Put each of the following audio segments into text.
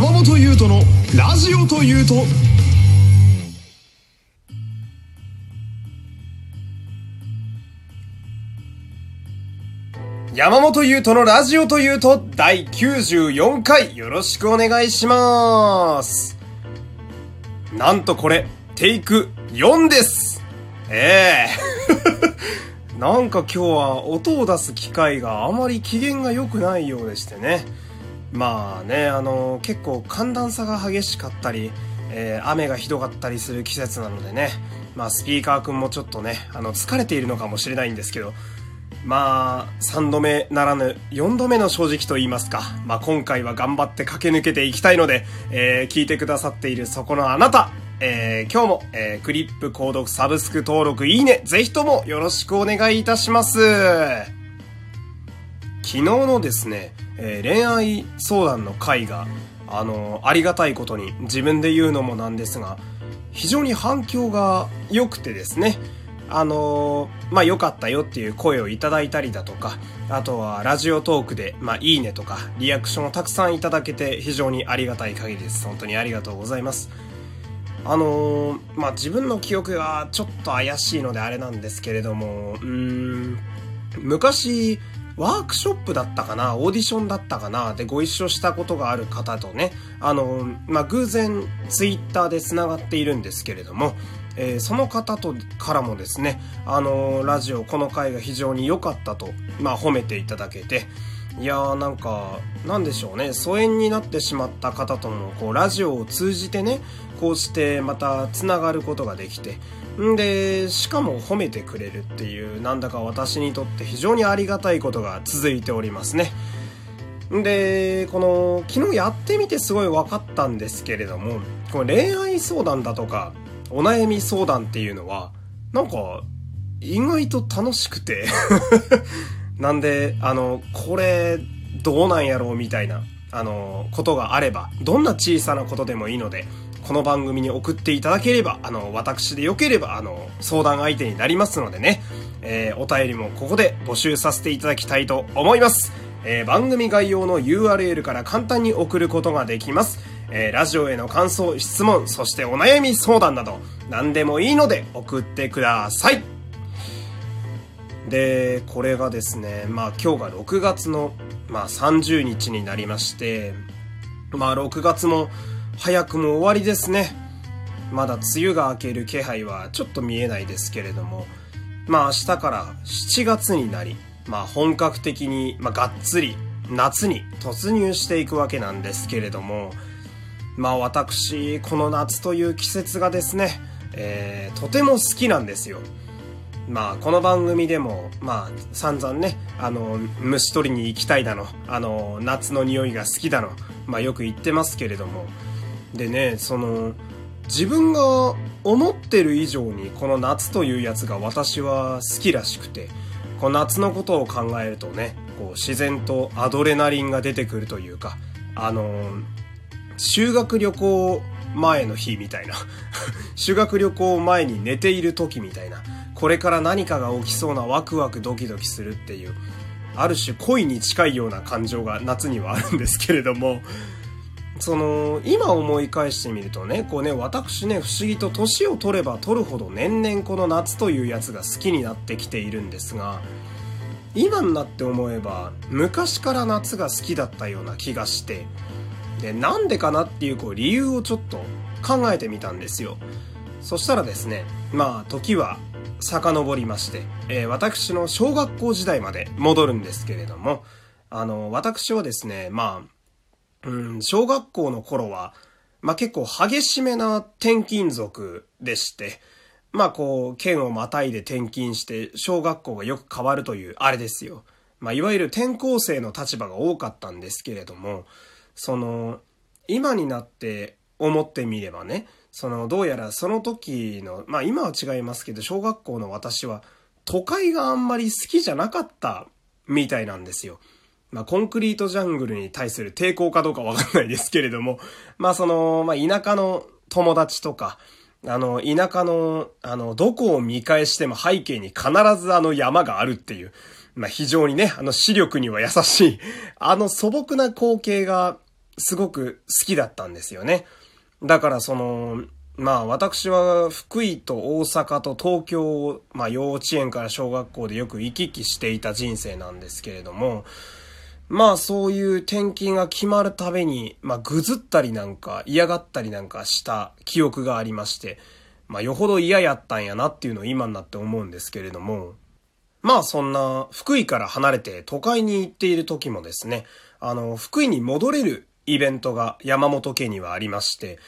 山本優斗のラジオというと。山本優斗のラジオというと第94回よろしくお願いします。なんとこれテイク4です。ええ。なんか今日は音を出す機会があまり機嫌が良くないようでしてね。まあね、あの、結構寒暖差が激しかったり、えー、雨がひどかったりする季節なのでね、まあスピーカーくんもちょっとね、あの、疲れているのかもしれないんですけど、まあ、3度目ならぬ4度目の正直と言いますか。まあ今回は頑張って駆け抜けていきたいので、えー、聞いてくださっているそこのあなた、えー、今日も、えー、クリップ購読サブスク登録いいね、ぜひともよろしくお願いいたします。昨日のですね、えー、恋愛相談の回が、あのー、ありがたいことに自分で言うのもなんですが、非常に反響が良くてですね、あのー、まあ、良かったよっていう声をいただいたりだとか、あとはラジオトークで、まあ、いいねとか、リアクションをたくさんいただけて非常にありがたい限りです。本当にありがとうございます。あのー、まあ、自分の記憶がちょっと怪しいのであれなんですけれども、うーん、昔、ワークショップだったかなオーディションだったかなでご一緒したことがある方とね、あの、まあ、偶然ツイッターで繋がっているんですけれども、えー、その方とからもですね、あの、ラジオ、この回が非常に良かったと、まあ、褒めていただけて、いやーなんか、なんでしょうね、疎遠になってしまった方とも、こう、ラジオを通じてね、こうしてまた繋がることができて、んで、しかも褒めてくれるっていう、なんだか私にとって非常にありがたいことが続いておりますね。で、この、昨日やってみてすごい分かったんですけれども、この恋愛相談だとか、お悩み相談っていうのは、なんか、意外と楽しくて。なんで、あの、これ、どうなんやろうみたいな、あの、ことがあれば、どんな小さなことでもいいので、この番組に送っていただければ、あの、私でよければ、あの、相談相手になりますのでね、えー、お便りもここで募集させていただきたいと思います。えー、番組概要の URL から簡単に送ることができます。えー、ラジオへの感想、質問、そしてお悩み相談など、何でもいいので送ってください。で、これがですね、まあ今日が6月の、まあ30日になりまして、まあ6月も早くも終わりですね。まだ梅雨が明ける気配はちょっと見えないですけれども、まあ明日から7月になり、まあ本格的に、まあがっつり夏に突入していくわけなんですけれども、まあ私、この夏という季節がですね、えー、とても好きなんですよ。まあ、この番組でも、まあ、散々ね、あの、虫取りに行きたいだの、あの、夏の匂いが好きだの、まあよく言ってますけれども、でね、その、自分が思ってる以上にこの夏というやつが私は好きらしくて、この夏のことを考えるとね、こう自然とアドレナリンが出てくるというか、あの修学旅行前の日みたいな。修学旅行前に寝ている時みたいな、これから何かが起きそうなワクワクドキドキするっていう、ある種恋に近いような感情が夏にはあるんですけれども、その、今思い返してみるとね、こうね、私ね、不思議と年を取れば取るほど年々この夏というやつが好きになってきているんですが、今になって思えば、昔から夏が好きだったような気がして、で、なんでかなっていうこう理由をちょっと考えてみたんですよ。そしたらですね、まあ、時は遡りまして、えー、私の小学校時代まで戻るんですけれども、あの、私はですね、まあ、うん、小学校の頃は、まあ、結構激しめな転勤族でして、まあこう、県をまたいで転勤して、小学校がよく変わるという、あれですよ。まあいわゆる転校生の立場が多かったんですけれども、その、今になって思ってみればね、その、どうやらその時の、まあ今は違いますけど、小学校の私は、都会があんまり好きじゃなかったみたいなんですよ。まあ、コンクリートジャングルに対する抵抗かどうかわかんないですけれども、まあ、その、まあ、田舎の友達とか、あの、田舎の、あの、どこを見返しても背景に必ずあの山があるっていう、まあ、非常にね、あの視力には優しい、あの素朴な光景が、すごく好きだったんですよね。だからその、まあ私は福井と大阪と東京を、まあ幼稚園から小学校でよく行き来していた人生なんですけれども、まあそういう転勤が決まるたびに、まあぐずったりなんか嫌がったりなんかした記憶がありまして、まあよほど嫌やったんやなっていうのを今になって思うんですけれども、まあそんな福井から離れて都会に行っている時もですね、あの、福井に戻れるイベントが山本家にはありまして、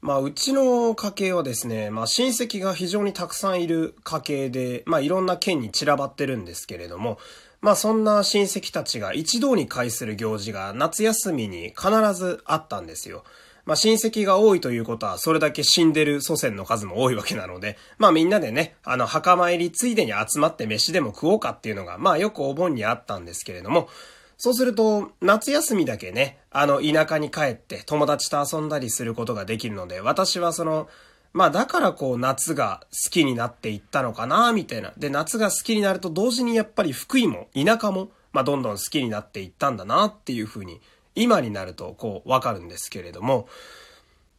まあ、うちの家系はですね、まあ、親戚が非常にたくさんいる家系で、まあ、いろんな県に散らばってるんですけれども、まあそんな親戚たちが一堂に会する行事が夏休みに必ずあったんですよ。まあ親戚が多いということはそれだけ死んでる祖先の数も多いわけなので、まあみんなでね、あの墓参りついでに集まって飯でも食おうかっていうのが、まあよくお盆にあったんですけれども、そうすると、夏休みだけね、あの、田舎に帰って友達と遊んだりすることができるので、私はその、まあだからこう夏が好きになっていったのかな、みたいな。で、夏が好きになると同時にやっぱり福井も田舎も、まあどんどん好きになっていったんだなっていうふうに、今になるとこうわかるんですけれども、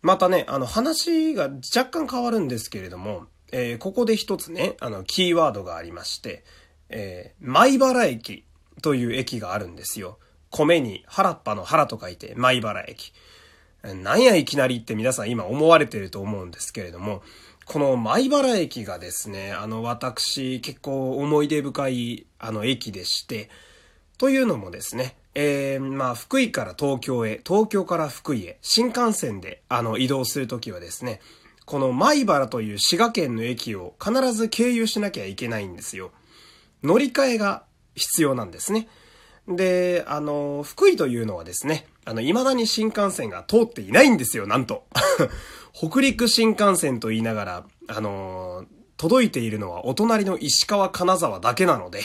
またね、あの話が若干変わるんですけれども、えー、ここで一つね、あの、キーワードがありまして、えー、米原駅という駅があるんですよ。米に原っぱの原と書いて、米原駅。なんやいきなりって皆さん今思われてると思うんですけれども、この米原駅がですね、あの私結構思い出深いあの駅でして、というのもですね、えー、まあ福井から東京へ、東京から福井へ、新幹線であの移動するときはですね、この米原という滋賀県の駅を必ず経由しなきゃいけないんですよ。乗り換えが必要なんですね。で、あの、福井というのはですね、あの、未だに新幹線が通っていないんですよ、なんと。北陸新幹線と言いながら、あの、届いているのはお隣の石川金沢だけなので、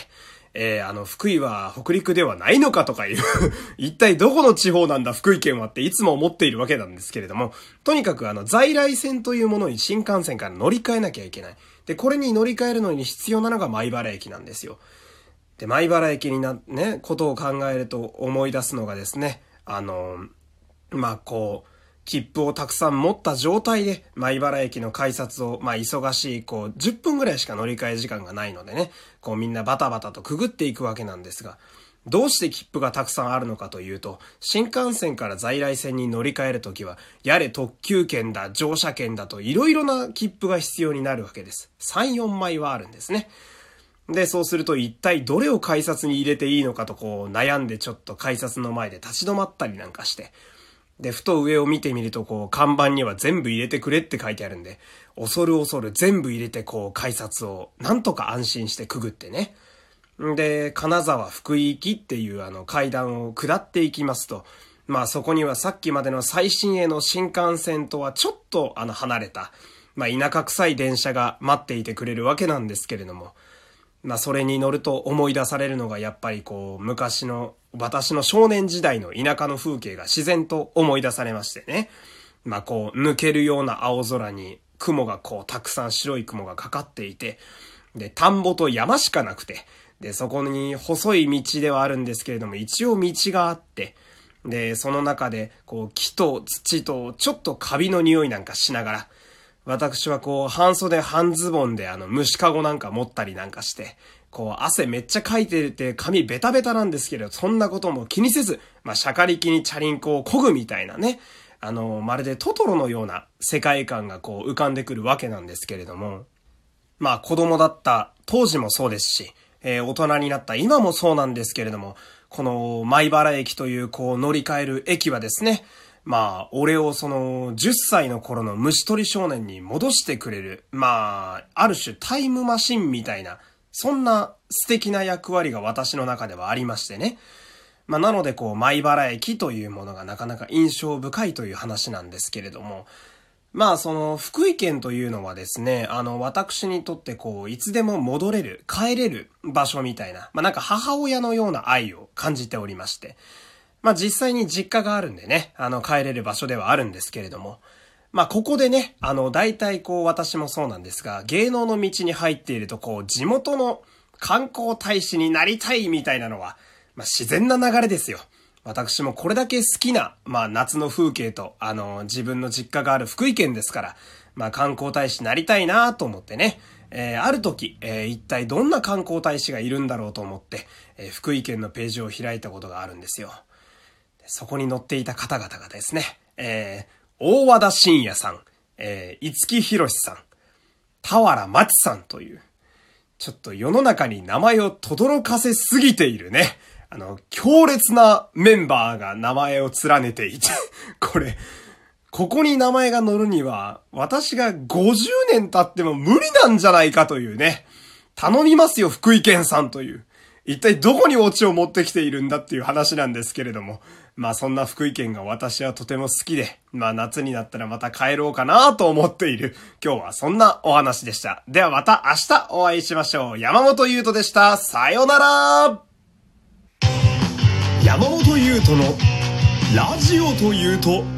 えー、あの、福井は北陸ではないのかとかいう 一体どこの地方なんだ福井県はっていつも思っているわけなんですけれども、とにかくあの、在来線というものに新幹線から乗り換えなきゃいけない。で、これに乗り換えるのに必要なのが米原駅なんですよ。で、米原駅にな、ね、ことを考えると思い出すのがですね、あの、まあ、こう、切符をたくさん持った状態で、米原駅の改札を、まあ、忙しい、こう、10分ぐらいしか乗り換え時間がないのでね、こう、みんなバタバタとくぐっていくわけなんですが、どうして切符がたくさんあるのかというと、新幹線から在来線に乗り換えるときは、やれ特急券だ、乗車券だと、いろいろな切符が必要になるわけです。3、4枚はあるんですね。で、そうすると一体どれを改札に入れていいのかとこう悩んでちょっと改札の前で立ち止まったりなんかして。で、ふと上を見てみるとこう看板には全部入れてくれって書いてあるんで、恐る恐る全部入れてこう改札をなんとか安心してくぐってね。で、金沢福井行きっていうあの階段を下っていきますと、まあそこにはさっきまでの最新鋭の新幹線とはちょっとあの離れた、まあ田舎臭い電車が待っていてくれるわけなんですけれども、まあそれに乗ると思い出されるのがやっぱりこう昔の私の少年時代の田舎の風景が自然と思い出されましてね。まあこう抜けるような青空に雲がこうたくさん白い雲がかかっていて、で、田んぼと山しかなくて、で、そこに細い道ではあるんですけれども、一応道があって、で、その中で、こう、木と土と、ちょっとカビの匂いなんかしながら、私はこう、半袖半ズボンであの、虫かごなんか持ったりなんかして、こう、汗めっちゃかいてて、髪ベタベタなんですけれど、そんなことも気にせず、まあ、シャカリキにチャリンコを漕ぐみたいなね、あの、まるでトトロのような世界観がこう、浮かんでくるわけなんですけれども、まあ、子供だった当時もそうですし、えー、大人になった今もそうなんですけれども、この、米原駅というこう、乗り換える駅はですね、まあ、俺をその、10歳の頃の虫取り少年に戻してくれる、まあ、ある種タイムマシンみたいな、そんな素敵な役割が私の中ではありましてね。まあ、なのでこう、米原駅というものがなかなか印象深いという話なんですけれども、まあその福井県というのはですね、あの私にとってこういつでも戻れる、帰れる場所みたいな、まあなんか母親のような愛を感じておりまして、まあ実際に実家があるんでね、あの帰れる場所ではあるんですけれども、まあここでね、あの大体こう私もそうなんですが、芸能の道に入っているとこう地元の観光大使になりたいみたいなのは、まあ自然な流れですよ。私もこれだけ好きな、まあ夏の風景と、あの、自分の実家がある福井県ですから、まあ観光大使になりたいなと思ってね、えー、ある時、えー、一体どんな観光大使がいるんだろうと思って、えー、福井県のページを開いたことがあるんですよ。そこに載っていた方々がですね、えー、大和田信也さん、えー、五木博さん、田原町さんという、ちょっと世の中に名前を轟かせすぎているね。あの、強烈なメンバーが名前を連ねていて これ、ここに名前が載るには、私が50年経っても無理なんじゃないかというね。頼みますよ、福井県さんという。一体どこにオチを持ってきているんだっていう話なんですけれども。まあそんな福井県が私はとても好きで、まあ夏になったらまた帰ろうかなと思っている。今日はそんなお話でした。ではまた明日お会いしましょう。山本優斗でした。さよなら山本優斗のラジオというと